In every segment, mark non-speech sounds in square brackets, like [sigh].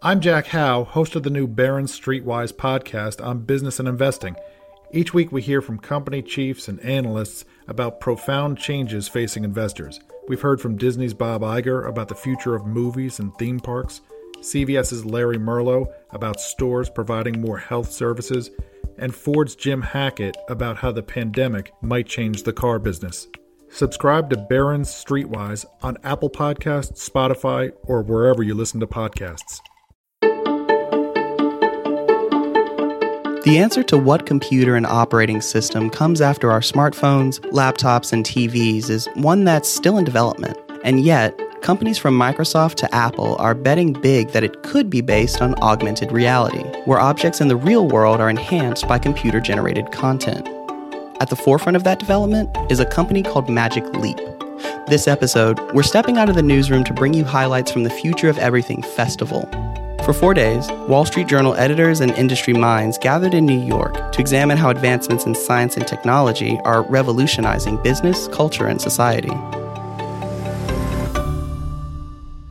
I'm Jack Howe, host of the new Barron's Streetwise podcast on business and investing. Each week, we hear from company chiefs and analysts about profound changes facing investors. We've heard from Disney's Bob Iger about the future of movies and theme parks, CVS's Larry Merlo about stores providing more health services, and Ford's Jim Hackett about how the pandemic might change the car business. Subscribe to Barron's Streetwise on Apple Podcasts, Spotify, or wherever you listen to podcasts. The answer to what computer and operating system comes after our smartphones, laptops, and TVs is one that's still in development. And yet, companies from Microsoft to Apple are betting big that it could be based on augmented reality, where objects in the real world are enhanced by computer generated content. At the forefront of that development is a company called Magic Leap. This episode, we're stepping out of the newsroom to bring you highlights from the Future of Everything Festival, for four days, Wall Street Journal editors and industry minds gathered in New York to examine how advancements in science and technology are revolutionizing business, culture, and society.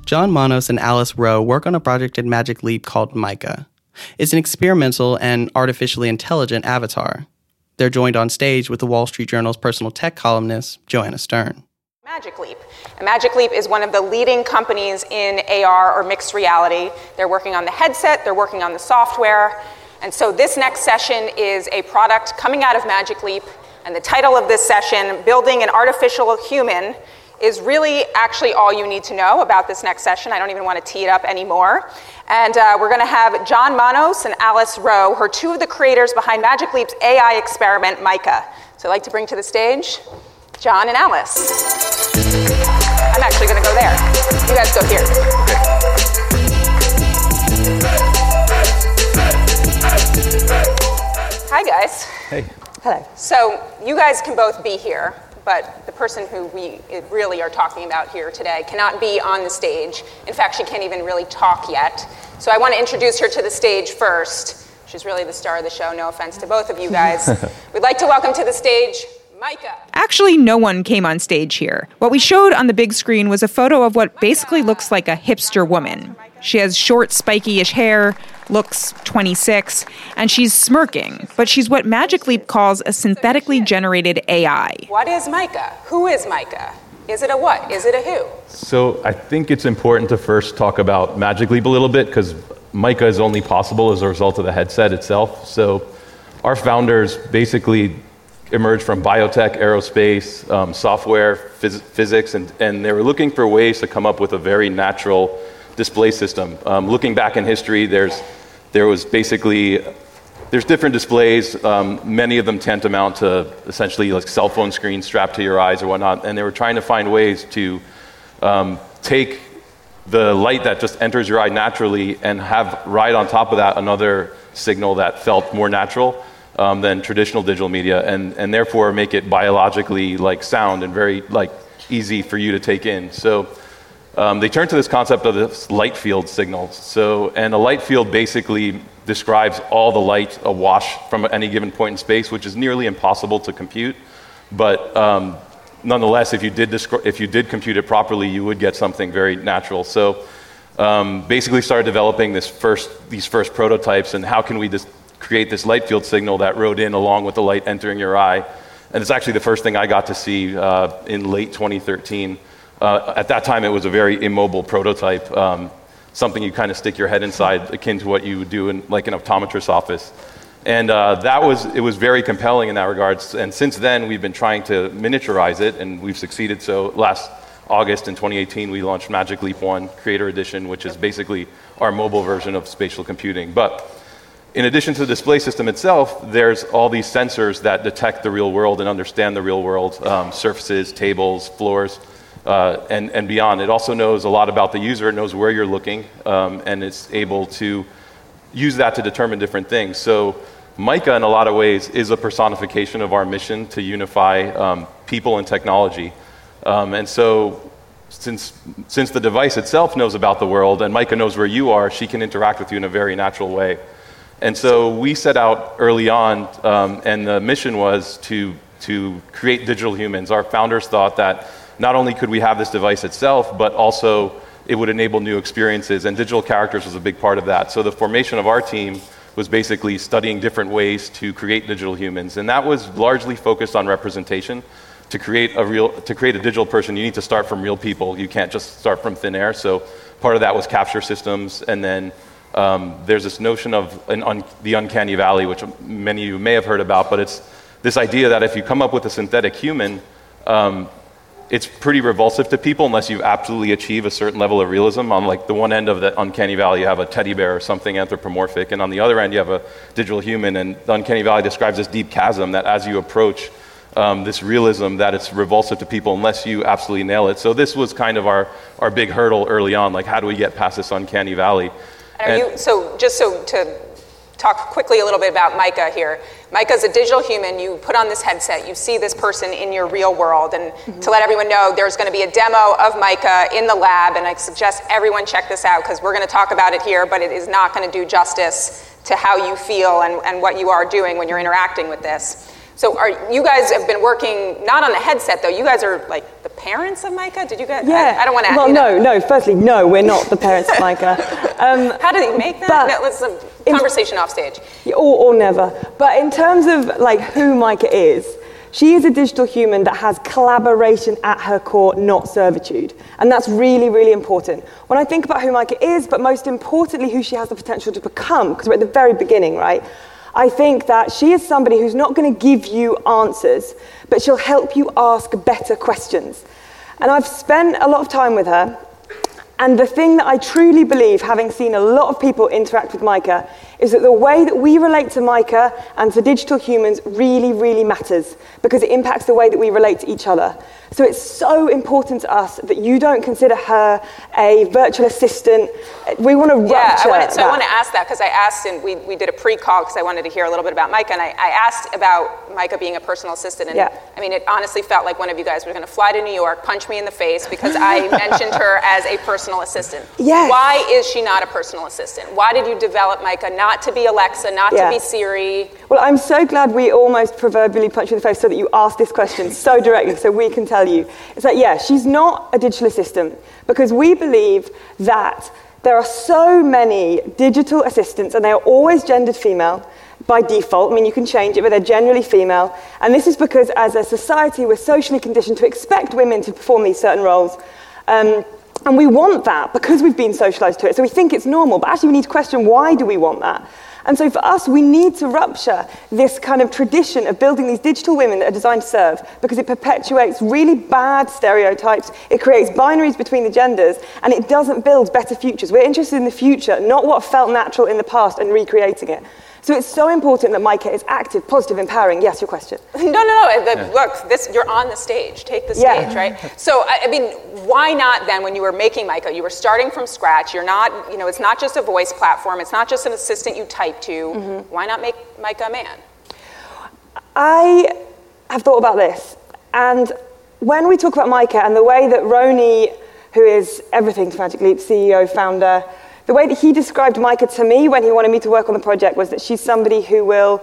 John Monos and Alice Rowe work on a project at Magic Leap called Mica. It's an experimental and artificially intelligent avatar. They're joined on stage with the Wall Street Journal's personal tech columnist, Joanna Stern. Magic Leap. And Magic Leap is one of the leading companies in AR or mixed reality. They're working on the headset, they're working on the software. And so this next session is a product coming out of Magic Leap. And the title of this session, Building an Artificial Human, is really actually all you need to know about this next session. I don't even want to tee it up anymore. And uh, we're going to have John Monos and Alice Rowe, who are two of the creators behind Magic Leap's AI experiment, MICA. So I'd like to bring to the stage John and Alice. I'm actually going to go there. You guys go here. Hi, guys. Hey. Hello. So, you guys can both be here, but the person who we really are talking about here today cannot be on the stage. In fact, she can't even really talk yet. So, I want to introduce her to the stage first. She's really the star of the show, no offense to both of you guys. [laughs] We'd like to welcome to the stage MICA. Actually, no one came on stage here. What we showed on the big screen was a photo of what basically looks like a hipster woman. She has short, spiky ish hair, looks 26, and she's smirking, but she's what Magic Leap calls a synthetically generated AI. What is Mica? Who is Mica? Is it a what? Is it a who? So I think it's important to first talk about Magic Leap a little bit because Mica is only possible as a result of the headset itself. So our founders basically emerged from biotech, aerospace, um, software, phys- physics, and, and they were looking for ways to come up with a very natural display system. Um, looking back in history, there's, there was basically there's different displays. Um, many of them tantamount to essentially like cell phone screens strapped to your eyes or whatnot, and they were trying to find ways to um, take the light that just enters your eye naturally and have right on top of that another signal that felt more natural um, than traditional digital media, and, and therefore make it biologically like sound and very like easy for you to take in. So um, they turned to this concept of this light field signals. So and a light field basically describes all the light awash from any given point in space, which is nearly impossible to compute. But um, nonetheless, if you did descri- if you did compute it properly, you would get something very natural. So. Um, basically started developing this first, these first prototypes and how can we just create this light field signal that rode in along with the light entering your eye. And it's actually the first thing I got to see uh, in late 2013. Uh, at that time, it was a very immobile prototype, um, something you kind of stick your head inside, akin to what you would do in like an optometrist's office. And uh, that was, it was very compelling in that regard. And since then, we've been trying to miniaturize it, and we've succeeded. So last August in 2018, we launched Magic Leap 1 Creator Edition, which is basically our mobile version of spatial computing. But in addition to the display system itself, there's all these sensors that detect the real world and understand the real world um, surfaces, tables, floors, uh, and, and beyond. It also knows a lot about the user, it knows where you're looking, um, and it's able to use that to determine different things. So, MICA, in a lot of ways, is a personification of our mission to unify um, people and technology. Um, and so, since, since the device itself knows about the world and MICA knows where you are, she can interact with you in a very natural way. And so we set out early on, um, and the mission was to, to create digital humans. Our founders thought that not only could we have this device itself, but also it would enable new experiences, and digital characters was a big part of that. So the formation of our team was basically studying different ways to create digital humans, and that was largely focused on representation. To create a real, to create a digital person, you need to start from real people. You can't just start from thin air. So part of that was capture systems, and then um, there's this notion of un, the uncanny valley, which many of you may have heard about, but it's this idea that if you come up with a synthetic human, um, it's pretty revulsive to people unless you absolutely achieve a certain level of realism. On like the one end of the uncanny valley, you have a teddy bear or something anthropomorphic, and on the other end, you have a digital human. And the uncanny valley describes this deep chasm that as you approach um, this realism, that it's revulsive to people unless you absolutely nail it. So this was kind of our, our big hurdle early on. Like, how do we get past this uncanny valley? And are you, so just so to talk quickly a little bit about Mica here. Mica's a digital human. You put on this headset, you see this person in your real world. And mm-hmm. to let everyone know, there's going to be a demo of Mica in the lab, and I suggest everyone check this out because we're going to talk about it here, but it is not going to do justice to how you feel and, and what you are doing when you're interacting with this. So are you guys have been working not on the headset though? You guys are like the parents of Mica. Did you guys? Yeah. I, I don't want to. Well, no, no. Firstly, no, we're not the parents of Mica. [laughs] Um, How did he make that? No, let's um, conversation off stage. Or, or never. But in terms of like who Mica is, she is a digital human that has collaboration at her core, not servitude. And that's really, really important. When I think about who Mica is, but most importantly, who she has the potential to become, because we're at the very beginning, right? I think that she is somebody who's not going to give you answers, but she'll help you ask better questions. And I've spent a lot of time with her. And the thing that I truly believe, having seen a lot of people interact with Mica, is that the way that we relate to Mica and to digital humans really, really matters because it impacts the way that we relate to each other. So it's so important to us that you don't consider her a virtual assistant. We want to yeah, I wanted, so that. I want to ask that because I asked, and we, we did a pre-call because I wanted to hear a little bit about Mica, and I, I asked about Mica being a personal assistant, and Yeah. I mean, it honestly felt like one of you guys were going to fly to New York, punch me in the face because I [laughs] mentioned her as a personal assistant. Yes. Why is she not a personal assistant? Why did you develop Mica not to be Alexa, not Yeah. to be Siri? Well, I'm so glad we almost proverbially punched you in the face so that you asked this question so directly so we can tell you. It's like, yeah, she's not a digital assistant because we believe that there are so many digital assistants and they are always gendered female by default. I mean, you can change it, but they're generally female. And this is because as a society, we're socially conditioned to expect women to perform these certain roles. Um, and we want that because we've been socialized to it. So we think it's normal, but actually we need to question why do we want that? And so for us, we need to rupture this kind of tradition of building these digital women that are designed to serve because it perpetuates really bad stereotypes, it creates binaries between the genders, and it doesn't build better futures. We're interested in the future, not what felt natural in the past and recreating it. So it's so important that Mica is active, positive, empowering. Yes, your question. [laughs] No, no, no. The, Look, this you're on the stage. Take the stage, Yeah. right? So, I, I mean, why not then? When you were making Mica, you were starting from scratch. You're not, you know, it's not just a voice platform. It's not just an assistant you type to. Mm-hmm. Why not make Mica a man? I have thought about this, and when we talk about Mica and the way that Rony, who is everything to Magic Leap, CEO, founder, the way that he described Mica to me when he wanted me to work on the project was that she's somebody who will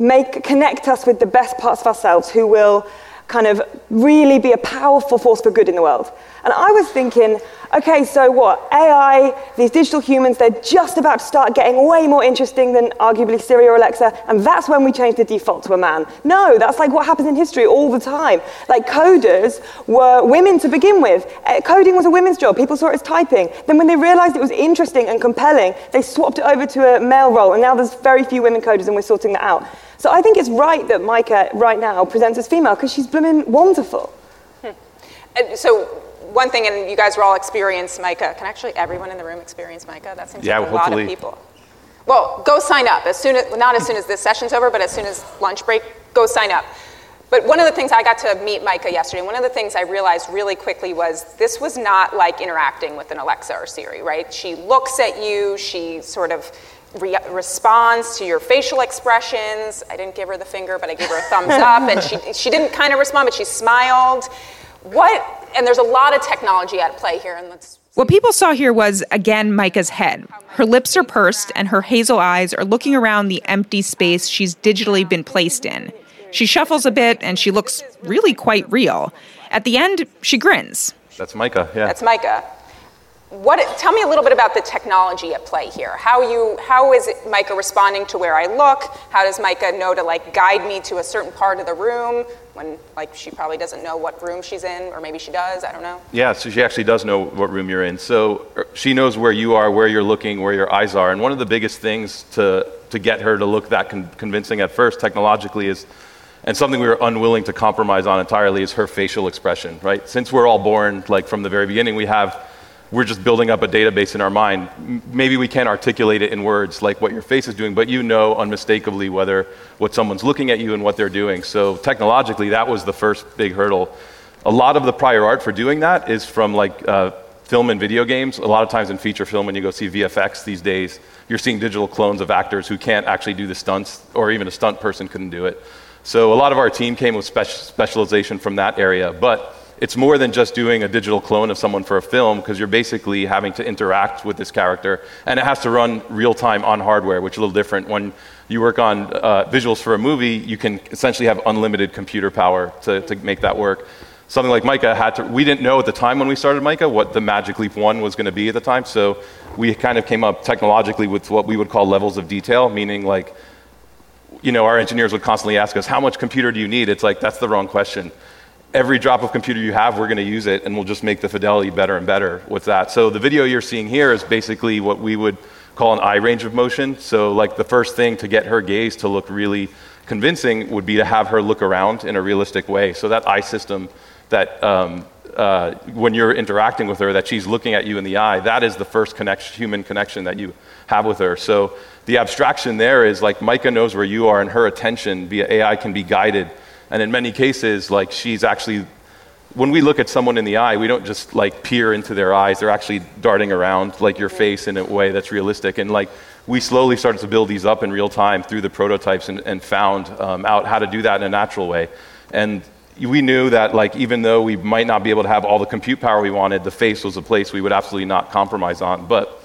make connect us with the best parts of ourselves, who will kind of really be a powerful force for good in the world. And I was thinking, okay, so what? AI, these digital humans, they're just about to start getting way more interesting than arguably Siri or Alexa, and that's when we change the default to a man. No, that's like what happens in history all the time. Like coders were women to begin with. Uh, Coding was a women's job. People saw it as typing. Then when they realized it was interesting and compelling, they swapped it over to a male role, and now there's very few women coders, and we're sorting that out. So I think it's right that Mica right now presents as female because she's blooming wonderful. And so, one thing, and you guys were all experienced Mica. Can actually everyone in the room experience Mica? That seems Yeah, like a lot of people. Well, go sign up as soon as not as soon as this session's over, but as soon as lunch break, go sign up. But one of the things I got to meet Mica yesterday, and one of the things I realized really quickly was this was not like interacting with an Alexa or Siri, right? She looks at you, she sort of re- responds to your facial expressions. I didn't give her the finger, but I gave her a thumbs up, and she, [laughs] she didn't kind of respond, but she smiled. What, and there's a lot of technology at play here, and let's What people saw here was, again, Mica's head. Her lips are pursed, and her hazel eyes are looking around the empty space she's digitally been placed in. She shuffles a bit, and she looks really quite real. At the end, she grins. That's Mica, yeah. That's Mica. What, tell me a little bit about the technology at play here. How you, how is Mica responding to where I look? How does Mica know to like guide me to a certain part of the room when like she probably doesn't know what room she's in, or maybe she does. I don't know. Yeah, so she actually does know what room you're in. So er, she knows where you are, where you're looking, where your eyes are. And one of the biggest things to to get her to look that con- convincing at first technologically is and something we were unwilling to compromise on entirely is her facial expression, right? Since we're all born, like from the very beginning, we have we're just building up a database in our mind. Maybe we can't articulate it in words like what your face is doing, but you know unmistakably whether what someone's looking at you and what they're doing. So technologically, that was the first big hurdle. A lot of the prior art for doing that is from like uh, film and video games. A lot of times in feature film, when you go see VFX these days, you're seeing digital clones of actors who can't actually do the stunts, or even a stunt person couldn't do it. So a lot of our team came with specialization from that area, but it's more than just doing a digital clone of someone for a film because you're basically having to interact with this character and it has to run real time on hardware which is a little different when you work on uh, visuals for a movie you can essentially have unlimited computer power to, to make that work something like Mica had to, we didn't know at the time when we started Mica what the Magic Leap 1 was going to be at the time. So we kind of came up technologically with what we would call levels of detail, meaning like, you know, our engineers would constantly ask us, how much computer do you need? It's like, that's the wrong question every drop of computer you have, we're going to use it, and we'll just make the fidelity better and better with that. So the video you're seeing here is basically what we would call an eye range of motion. So like the first thing to get her gaze to look really convincing would be to have her look around in a realistic way. So that eye system that um, uh, when you're interacting with her, that she's looking at you in the eye, that is the first connection, human connection that you have with her. So the abstraction there is like Mica knows where you are, and her attention via AI can be guided and in many cases, like she's actually, when we look at someone in the eye, we don't just like peer into their eyes. They're actually darting around like your face in a way that's realistic. And like we slowly started to build these up in real time through the prototypes and, and found um, out how to do that in a natural way. And we knew that like even though we might not be able to have all the compute power we wanted, the face was a place we would absolutely not compromise on. But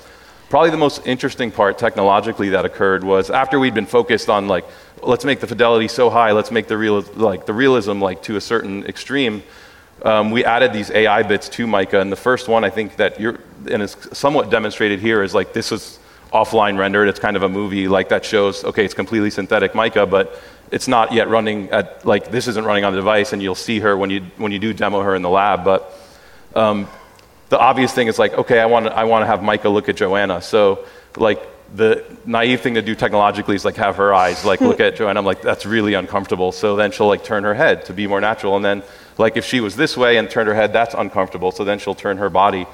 probably the most interesting part technologically that occurred was after we'd been focused on like let's make the fidelity so high, let's make the, real, like, the realism like, to a certain extreme. Um, we added these AI bits to Mica, and the first one I think that you're, and it's somewhat demonstrated here, is like this is offline rendered. It's kind of a movie like that shows, okay, it's completely synthetic Mica, but it's not yet running at, like, this isn't running on the device, and you'll see her when you, when you do demo her in the lab. But um, the obvious thing is like, okay, I want I want to have Mica look at Joanna. So, like, the naive thing to do technologically is like have her eyes like look at Joanna. I'm like, that's really uncomfortable. So then she'll like turn her head to be more natural. And then like if she was this way and turned her head, that's uncomfortable. So then she'll turn her body.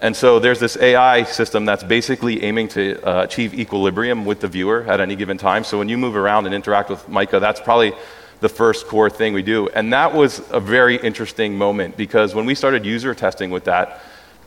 And so there's this AI system that's basically aiming to uh, achieve equilibrium with the viewer at any given time. So when you move around and interact with Micah, that's probably the first core thing we do. And that was a very interesting moment because when we started user testing with that,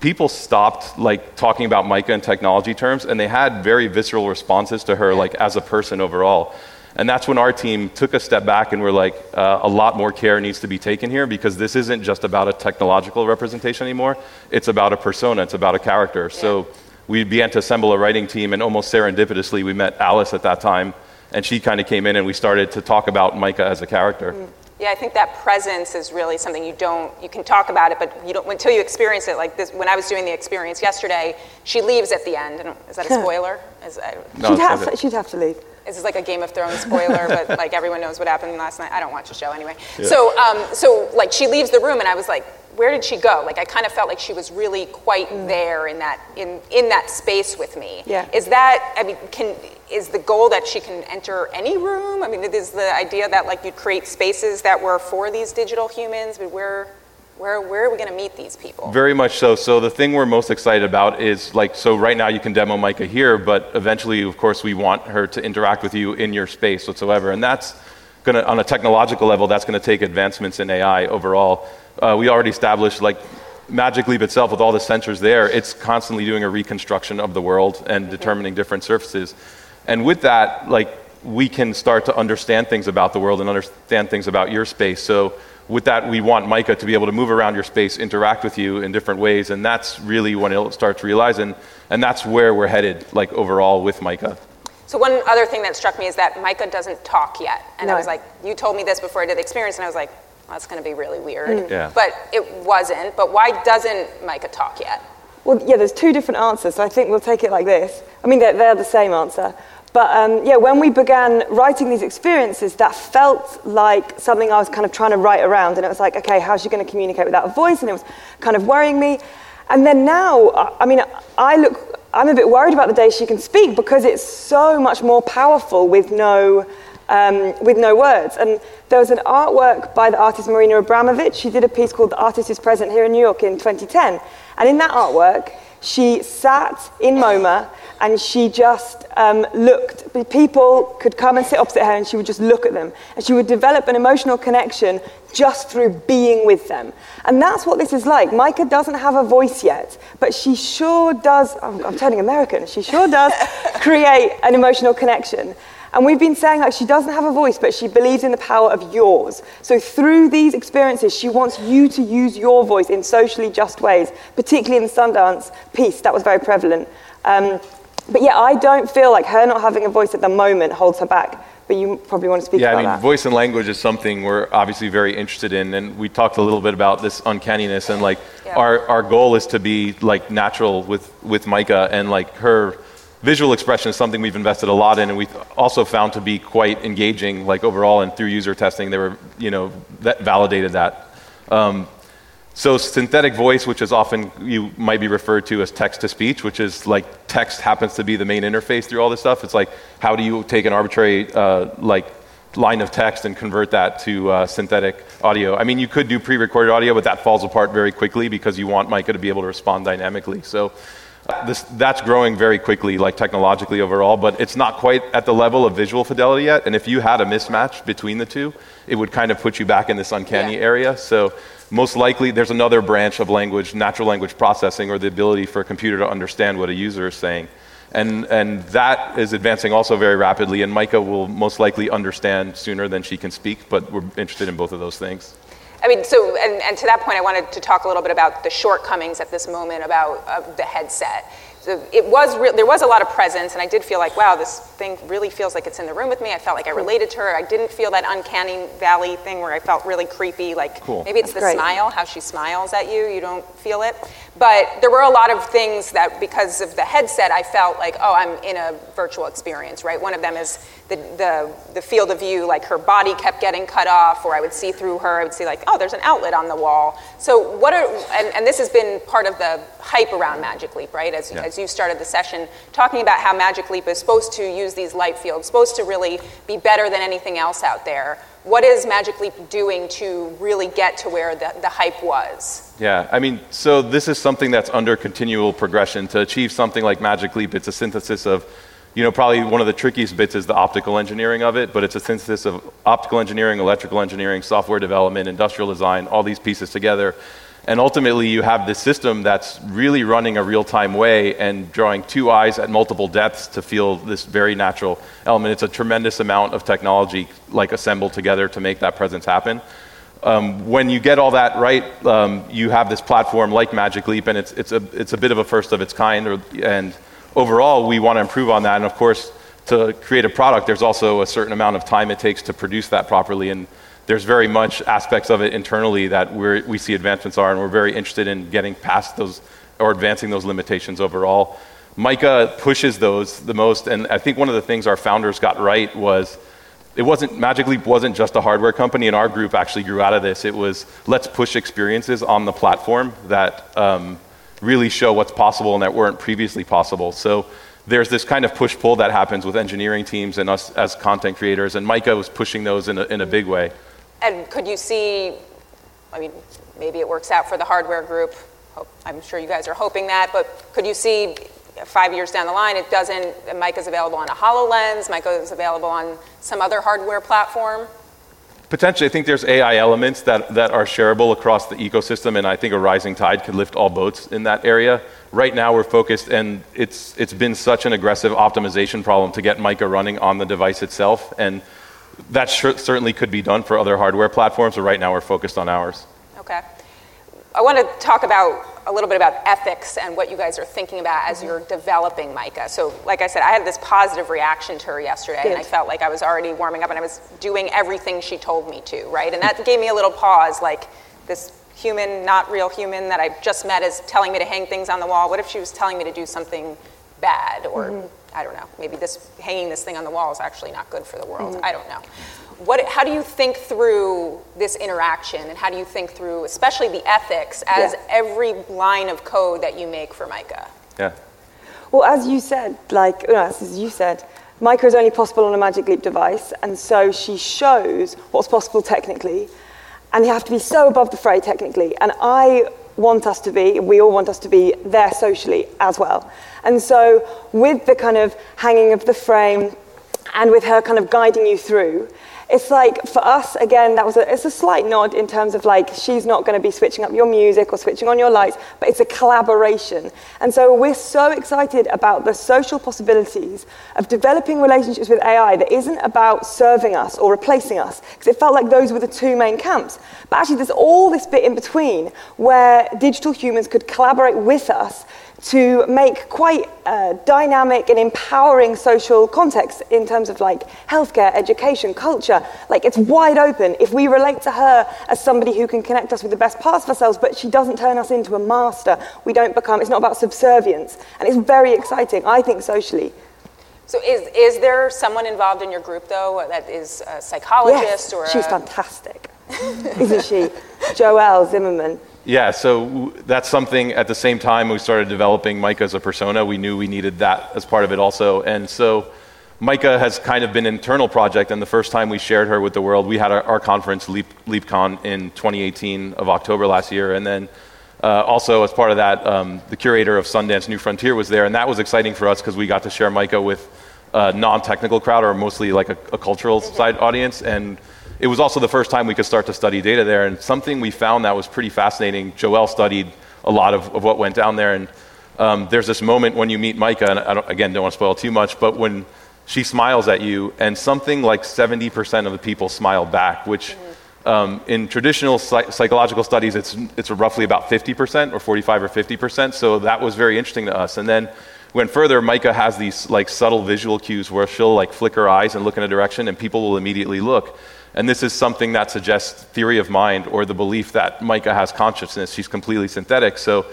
people stopped like talking about Mica in technology terms, and they had very visceral responses to her, like as a person overall. And that's when our team took a step back and we're like, uh, a lot more care needs to be taken here because this isn't just about a technological representation anymore. It's about a persona, it's about a character. Yeah. So we began to assemble a writing team, and almost serendipitously, we met Alice at that time, and she kind of came in and we started to talk about Mica as a character. Mm. Yeah, I think that presence is really something you don't, you can talk about it, but you don't, until you experience it. Like this, when I was doing the experience yesterday, she leaves at the end. Is that a spoiler? Is, I, no, she'd, have, she'd have to leave. This is like a Game of Thrones spoiler, [laughs] but like everyone knows what happened last night. I don't watch the show anyway. Yeah. So, um, so like she leaves the room, and I was like, where did she go? Like I kind of felt like she was really quite mm. there in that in in that space with me. Yeah. Is that I mean can is the goal that she can enter any room? I mean, is the idea that like you'd create spaces that were for these digital humans? But where where, where are we going to meet these people? Very much so. So the thing we're most excited about is like, so right now you can demo Mica here, but eventually, of course, we want her to interact with you in your space whatsoever. And that's going to, on a technological level, that's going to take advancements in AI overall. Uh, we already established like Magic Leap itself, with all the sensors there, it's constantly doing a reconstruction of the world and determining different surfaces. And with that, like we can start to understand things about the world and understand things about your space. So with that, we want Mica to be able to move around your space, interact with you in different ways, and that's really when it'll start to realize, and, and that's where we're headed, like overall with Mica. So one other thing that struck me is that Mica doesn't talk yet, and no. I was like, you told me this before I did the experience, and I was like, well, that's going to be really weird. Mm. Yeah. But it wasn't. But why doesn't Mica talk yet? Well, yeah, there's two different answers, so I think we'll take it like this. I mean, they're, they're the same answer. But um, yeah, when we began writing these experiences, that felt like something I was kind of trying to write around. And it was like, okay, how's she going to communicate without a voice? And it was kind of worrying me. And then now, I mean, I look, I'm a bit worried about the day she can speak because it's so much more powerful with no, um, with no words. And there was an artwork by the artist Marina Abramović. She did a piece called The Artist is Present here in New York in 2010. And in that artwork, she sat in MoMA and she just um, looked. People could come and sit opposite her and she would just look at them. And she would develop an emotional connection just through being with them. And that's what this is like. Mica doesn't have a voice yet, but she sure does. I'm, I'm turning American. She sure does [laughs] create an emotional connection. And we've been saying like she doesn't have a voice, but she believes in the power of yours. So through these experiences, she wants you to use your voice in socially just ways, particularly in the Sundance piece. That was very prevalent. Um, but yeah, I don't feel like her not having a voice at the moment holds her back. But you probably want to speak yeah, I mean, that. voice and language is something we're obviously very interested in, and we talked a little bit about this uncanniness, and like Yeah. our, our goal is to be like natural with with Mica, and like her visual expression is something we've invested a lot in, and we've also found to be quite engaging, like overall, and through user testing, they were you know that validated that. Um, so synthetic voice, which is often you might be referred to as text to speech, which is like text happens to be the main interface through all this stuff. It's like how do you take an arbitrary uh, like line of text and convert that to uh, synthetic audio? I mean, you could do pre-recorded audio, but that falls apart very quickly because you want Mica to be able to respond dynamically. So. This, that's growing very quickly, like technologically overall, but it's not quite at the level of visual fidelity yet. And if you had a mismatch between the two, it would kind of put you back in this uncanny Yeah. area. So most likely there's another branch of language, natural language processing, or the ability for a computer to understand what a user is saying. And, and that is advancing also very rapidly, and Mica will most likely understand sooner than she can speak, but we're interested in both of those things. I mean, so, and, and to that point, I wanted to talk a little bit about the shortcomings at this moment about uh, the headset. So it was re- there was a lot of presence, and I did feel like, wow, this thing really feels like it's in the room with me. I felt like I related to her. I didn't feel that uncanny valley thing where I felt really creepy. Like Cool. maybe it's That's the great. smile, how she smiles at you. You don't feel it. But there were a lot of things that, because of the headset, I felt like, oh, I'm in a virtual experience, right? One of them is the, the, the field of view, like her body kept getting cut off, or I would see through her, I would see, like, oh, there's an outlet on the wall. So, what are, and, and this has been part of the hype around Magic Leap, right? As, Yeah. as you started the session, talking about how Magic Leap is supposed to use these light fields, supposed to really be better than anything else out there. What is Magic Leap doing to really get to where the, the hype was? Yeah, I mean, so this is something that's under continual progression. To achieve something like Magic Leap, it's a synthesis of, you know, probably one of the trickiest bits is the optical engineering of it, but it's a synthesis of optical engineering, electrical engineering, software development, industrial design, all these pieces together. And ultimately, you have this system that's really running a real time way and drawing two eyes at multiple depths to feel this very natural element. It's a tremendous amount of technology, like assembled together to make that presence happen um, when you get all that right, um, you have this platform like Magic Leap, and it's, it's, a, it's a bit of a first of its kind. Or, and overall, we want to improve on that. And of course, to create a product, there's also a certain amount of time it takes to produce that properly. And there's very much aspects of it internally that we see advancements are, and we're very interested in getting past those or advancing those limitations overall. Mica pushes those the most, and I think one of the things our founders got right was it wasn't Magic Leap wasn't just a hardware company, and our group actually grew out of this. It was let's push experiences on the platform that um, really show what's possible and that weren't previously possible. So there's this kind of push pull that happens with engineering teams and us as content creators, and Mica was pushing those in a, in a big way. And could you see, I mean, maybe it works out for the hardware group. I'm sure you guys are hoping that, but could you see five years down the line, it doesn't, Mica's available on a HoloLens, Mica is available on some other hardware platform? Potentially, I think there's AI elements that, that are shareable across the ecosystem, and I think a rising tide could lift all boats in that area. Right now, we're focused, and it's, it's been such an aggressive optimization problem to get Mica running on the device itself, and that cer- certainly could be done for other hardware platforms, but right now we're focused on ours. Okay. I want to talk about a little bit about ethics and what you guys are thinking about as you're developing Mica. So, like I said, I had this positive reaction to her yesterday, and I felt like I was already warming up and I was doing everything she told me to, right? And that gave me a little pause like, this human, not real human that I just met is telling me to hang things on the wall? What if she was telling me to do something bad or mm-hmm. I don't know, maybe this hanging this thing on the wall is actually not good for the world. Mm-hmm. I don't know. What, how do you think through this interaction and how do you think through especially the ethics as yeah. every line of code that you make for Mica? Yeah. Well, as you said, like as you said, Mica is only possible on a Magic Leap device, and so she shows what's possible technically, and you have to be so above the fray technically. And I want us to be, we all want us to be there socially as well. And so, with the kind of hanging of the frame and with her kind of guiding you through, it's like for us again that was a, it's a slight nod in terms of like she's not going to be switching up your music or switching on your lights but it's a collaboration. And so we're so excited about the social possibilities of developing relationships with ai that isn't about serving us or replacing us because it felt like those were the two main camps. But actually there's all this bit in between where digital humans could collaborate with us to make quite a dynamic and empowering social context in terms of like healthcare, education, culture. Like it's wide open. If we relate to her as somebody who can connect us with the best parts of ourselves, but she doesn't turn us into a master, we don't become, it's not about subservience. And it's very exciting, I think, socially. So is, is there someone involved in your group, though, that is a psychologist yes, or she's a... fantastic, isn't she? Joelle Zimmerman. Yeah, so that's something at the same time we started developing Mica as a persona. We knew we needed that as part of it also. And so Mica has kind of been an internal project, and the first time we shared her with the world, we had our, our conference, Leap, LeapCon, in 2018 of October last year. And then uh, also, as part of that, um, the curator of Sundance New Frontier was there, and that was exciting for us because we got to share Mica with a non technical crowd, or mostly like a, a cultural side audience. and it was also the first time we could start to study data there. And something we found that was pretty fascinating, Joel studied a lot of, of what went down there. And um, there's this moment when you meet Mica, and I don't, again, don't want to spoil too much, but when she smiles at you, and something like 70% of the people smile back, which um, in traditional psych- psychological studies, it's, it's roughly about 50% or 45 or 50%. So that was very interesting to us. And then went further, Mica has these like subtle visual cues where she'll like flick her eyes and look in a direction, and people will immediately look. And this is something that suggests theory of mind or the belief that Mica has consciousness. She's completely synthetic. So,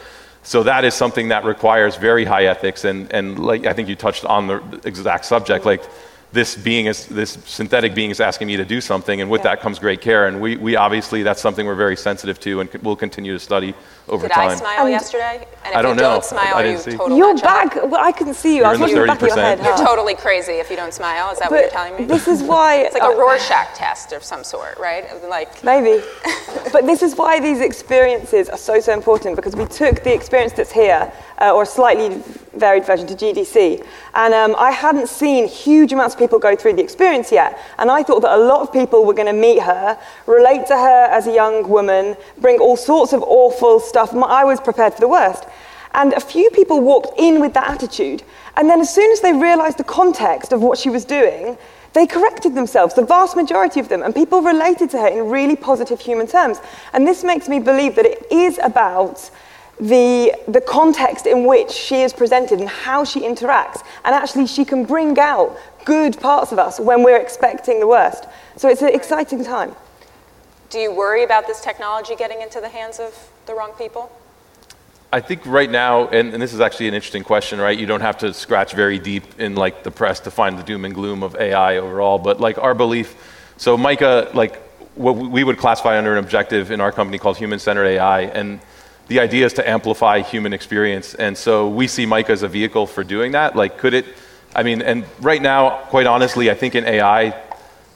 so that is something that requires very high ethics. And, and like I think you touched on the exact subject. Like this being is this synthetic being is asking me to do something, and with yeah. that comes great care. And we, we obviously that's something we're very sensitive to, and we'll continue to study over Did time. Did I smile and yesterday? And if I don't you know. Don't smile, I didn't see. You're back. Well, I couldn't see you. You're I was watching the back of your head. You're totally crazy if you don't smile. Is that but what you're telling me? This is why it's like uh, a Rorschach test of some sort, right? Like maybe. [laughs] but this is why these experiences are so so important because we took the experience that's here, uh, or a slightly varied version to GDC, and um, I hadn't seen huge amounts of people go through the experience yet, and I thought that a lot of people were going to meet her, relate to her as a young woman, bring all sorts of awful stuff. I was prepared for the worst. And a few people walked in with that attitude. And then, as soon as they realized the context of what she was doing, they corrected themselves, the vast majority of them, and people related to her in really positive human terms. And this makes me believe that it is about the, the context in which she is presented and how she interacts. And actually, she can bring out good parts of us when we're expecting the worst. So it's an exciting time. Do you worry about this technology getting into the hands of the wrong people? I think right now, and, and, this is actually an interesting question, right? You don't have to scratch very deep in like the press to find the doom and gloom of AI overall, but like our belief. So Mica, like what we would classify under an objective in our company called human-centered AI, and the idea is to amplify human experience. And so we see Mica as a vehicle for doing that. Like, could it? I mean, and right now, quite honestly, I think in AI,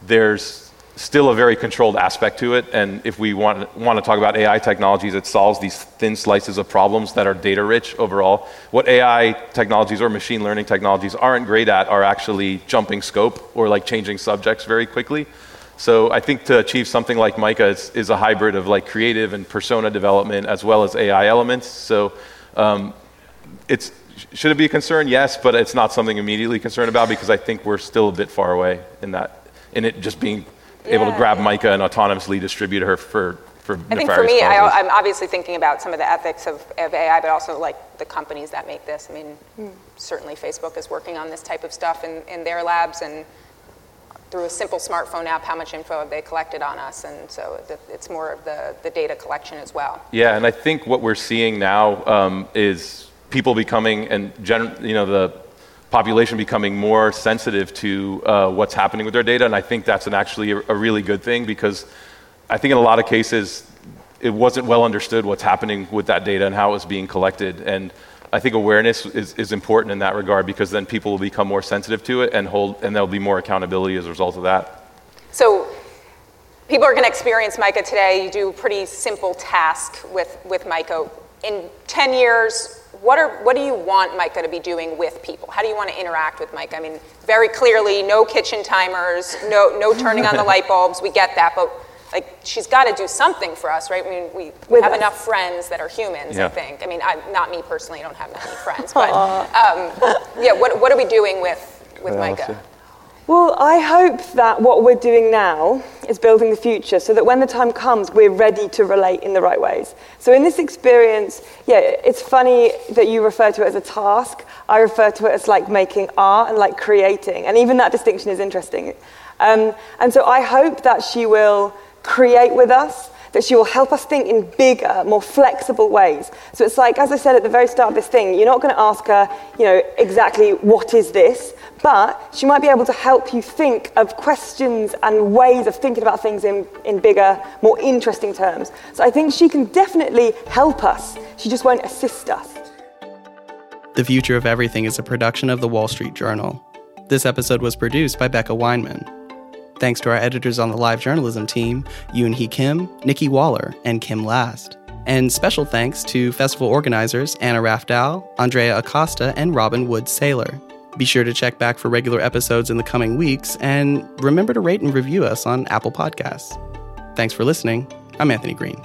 there's still a very controlled aspect to it. And if we want, want to talk about AI technologies, it solves these thin slices of problems that are data rich overall. What AI technologies or machine learning technologies aren't great at are actually jumping scope or like changing subjects very quickly. So I think to achieve something like Mica is, is a hybrid of like creative and persona development as well as AI elements. So um, it's should it be a concern? Yes, but it's not something immediately concerned about because I think we're still a bit far away in that in it just being able to grab Mica and autonomously distribute her for, for I think for me, I, am obviously thinking about some of the ethics of, of, AI, but also like the companies that make this. I mean, mm. certainly Facebook is working on this type of stuff in, in their labs, and through a simple smartphone app how much info have they collected on us, and so it's more of the, the data collection as well. Yeah, and I think what we're seeing now um, is people becoming, and gen- you know, the population becoming more sensitive to uh, what's happening with their data, and I think that's an actually a, a really good thing because I think in a lot of cases it wasn't well understood what's happening with that data and how it was being collected, and I think awareness is, is important in that regard because then people will become more sensitive to it and hold, and there'll be more accountability as a result of that. So people are going to experience MICA today. You do a pretty simple task with, with MICA. In 10 years, what, are, what do you want MICA to be doing with people? How do you want to interact with MICA? I mean, very clearly, no kitchen timers, no, no turning on the [laughs] light bulbs. We get that, but like she's got to do something for us, right? I mean, we, we have us. enough friends that are humans. Yeah. I think. I mean, I, not me personally. I don't have many friends, but um, yeah. What, what are we doing with with MICA? Well, I hope that what we're doing now is building the future so that when the time comes, we're ready to relate in the right ways. So, in this experience, yeah, it's funny that you refer to it as a task. I refer to it as like making art and like creating. And even that distinction is interesting. Um, and so, I hope that she will create with us, that she will help us think in bigger, more flexible ways. So it's like, as I said at the very start of this thing, you're not going to ask her, you know, exactly what is this, but she might be able to help you think of questions and ways of thinking about things in, in bigger, more interesting terms. So I think she can definitely help us. She just won't assist us. The Future of Everything is a production of the Wall Street Journal. This episode was produced by Becca Weinman. Thanks to our editors on the live journalism team, Yoon Hee Kim, Nikki Waller, and Kim Last. And special thanks to festival organizers Anna Rafdal, Andrea Acosta, and Robin Wood Saylor. Be sure to check back for regular episodes in the coming weeks, and remember to rate and review us on Apple Podcasts. Thanks for listening. I'm Anthony Green.